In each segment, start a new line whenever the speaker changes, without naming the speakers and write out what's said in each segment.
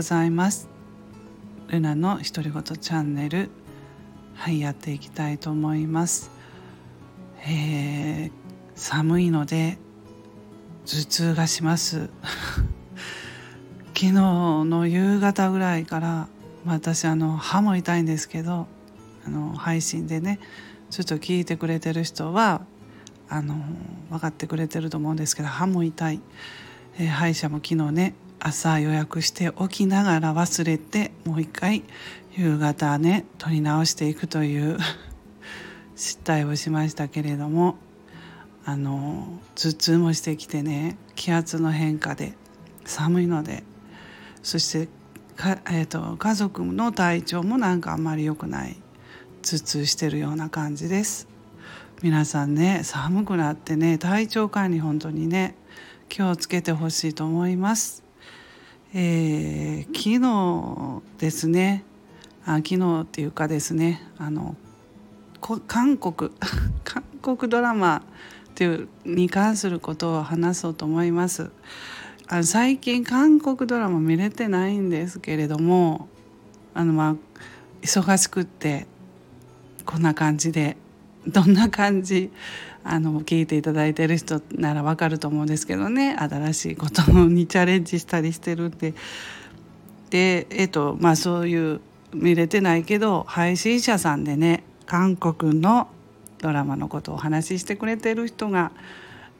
ございます。ルナの独り言チャンネルはいやっていきたいと思います。えー、寒いので頭痛がします。昨日の夕方ぐらいから私あの歯も痛いんですけどあの配信でねちょっと聞いてくれてる人はあの分かってくれてると思うんですけど歯も痛い、えー、歯医者も昨日ね朝予約しておきながら忘れてもう一回夕方ね取り直していくという 失態をしましたけれどもあの頭痛もしてきてね気圧の変化で寒いのでそしてか、えーと家族の体調もなんかあんまり良くない頭痛してるような感じです。皆さんね寒くなってね体調管理本当にね気をつけてほしいと思います。えー、昨日ですねあ昨日っていうかですねあの韓国 韓国ドラマっていうに関することを話そうと思います。あ最近韓国ドラマ見れてないんですけれどもあのまあ忙しくってこんな感じでどんな感じあの聞いていただいてる人ならわかると思うんですけどね。新しいことにチャレンジしたりしてるんででえっとまあそういう見れてないけど配信者さんでね韓国のドラマのことをお話ししてくれてる人が、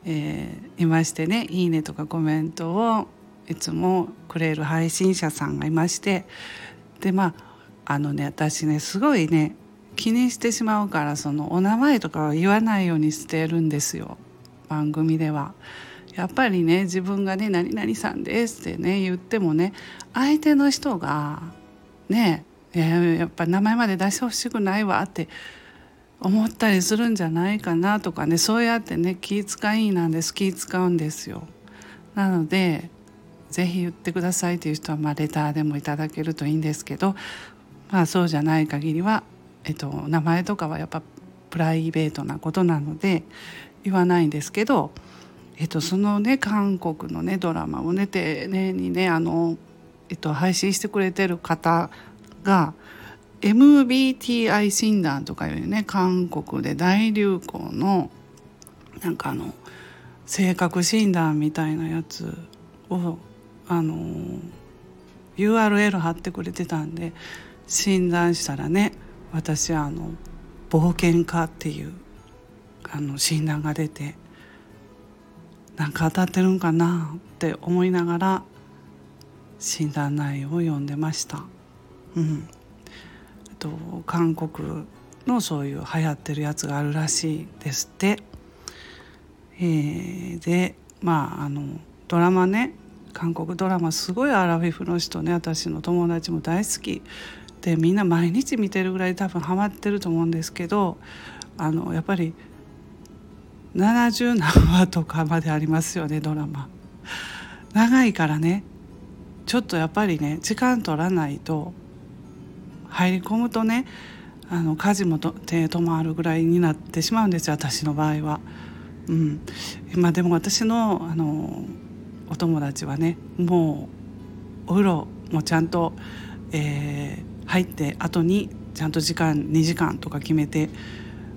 えー、いましてね「いいね」とかコメントをいつもくれる配信者さんがいまして。でまああのね私ねすごいね気にしてしまうからそのお名前とかは言わないようにしてるんですよ番組では。やっぱりね自分がね「何々さんです」ってね言ってもね相手の人がねやっぱ名前まで出してほしくないわって思ったりするんじゃないかなとかねそうやってね気遣いなんです気使うんですよ。なので是非言ってくださいという人は、まあ、レターでもいただけるといいんですけど、まあ、そうじゃない限りはえっと、名前とかはやっぱプライベートなことなので言わないんですけど、えっと、そのね韓国のねドラマをね丁寧にねあの、えっと、配信してくれてる方が MBTI 診断とかいうね韓国で大流行のなんかあの性格診断みたいなやつをあの URL 貼ってくれてたんで診断したらね私はあの冒険家っていうあの診断が出てなんか当たってるんかなって思いながら診断内容を読んでました。うん、と韓国のそういう流行ってるやつがあるらしいですって。えー、でまああのドラマね韓国ドラマすごいアラフィフの人ね私の友達も大好きでみんな毎日見てるぐらい多分ハマってると思うんですけどあのやっぱり70何話とかまでありますよねドラマ。長いからねちょっとやっぱりね時間取らないと入り込むとねあの家事もと手止まるぐらいになってしまうんですよ私の場合は。うん、まあでも私のあのお友達はねもうお風呂もちゃんと、えー、入って後にちゃんと時間2時間とか決めて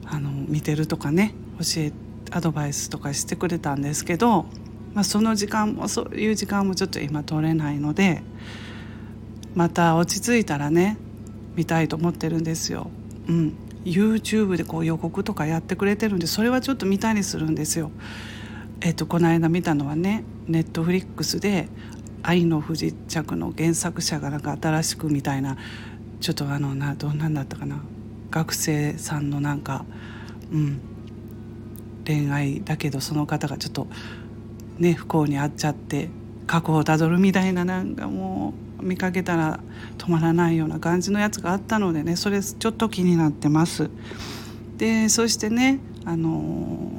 あの見てるとかね教えアドバイスとかしてくれたんですけど、まあ、その時間もそういう時間もちょっと今取れないのでまた落ち着いたらね見たいと思ってるんですよ。うん、YouTube でこう予告とかやってくれてるんでそれはちょっと見たりするんですよ。えっと、この間見たのはねネットフリックスで「愛の不時着」の原作者がなんか新しくみたいなちょっとあのなどんなんだったかな？学生さんのなんかうん。恋愛だけどその方がちょっとね不幸に遭っちゃって過去をたどるみたいななんかもう見かけたら止まらないような感じのやつがあったのでねそれちょっと気になってます。でそしてねあの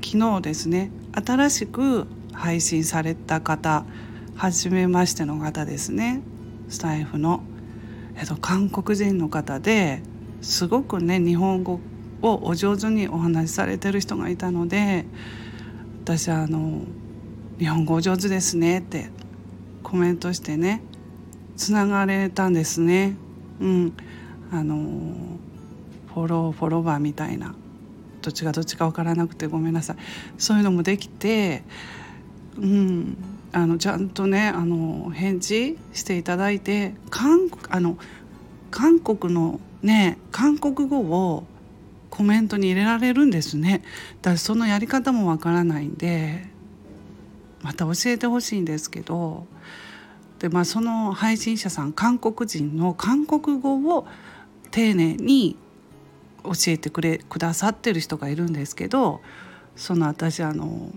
昨日ですね新しく配信された方初めましての方ですね。スタイフのえっと、韓国人の方ですごくね日本語をお上手にお話しされてる人がいたので私あの「日本語お上手ですね」ってコメントしてねつながれたんですね。うん、あのフォローフォロワーみたいな。どっちがどっちか分からなくてごめんなさい。そういうのもできて、うん、あのちゃんとねあの返事していただいて韓あの韓国のね韓国語をコメントに入れられるんですね。だからそのやり方もわからないんでまた教えてほしいんですけどで、まあ、その配信者さん韓国人の韓国語を丁寧に教えてくれくださってる人がいるんですけどその私あの、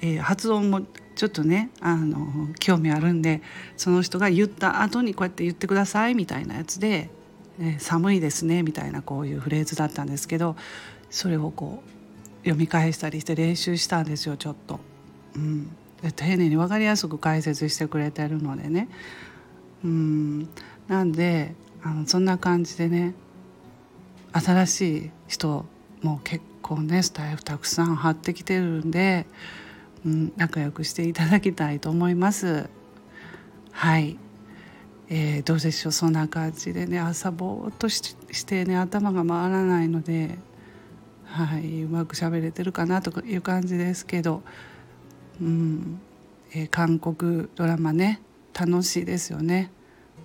えー、発音もちょっとねあの興味あるんでその人が言った後にこうやって言ってくださいみたいなやつで「え、寒いですね」みたいなこういうフレーズだったんですけどそれをこう読み返したりして練習したんですよちょっと。うん。丁寧に分かりやすく解説してくれてるのでね。うん。なんであのそんな感じでね新しい人も結構ねスタイフたくさん張ってきてるんで、うん、仲良くしていただきたいと思います。はい、えー、どうでしょう？そんな感じでね。朝ぼーっとしてね頭が回らないので、はい、うまく喋れてるかなという感じですけど。うん。えー、韓国ドラマね。楽しいですよね。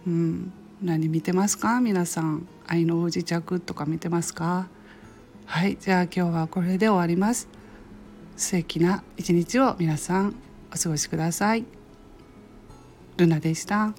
うん、何見てますか？皆さん。愛の不時着とか見てますか？はい。じゃあ今日はこれで終わります。素敵な一日を皆さんお過ごしください。ルナでした。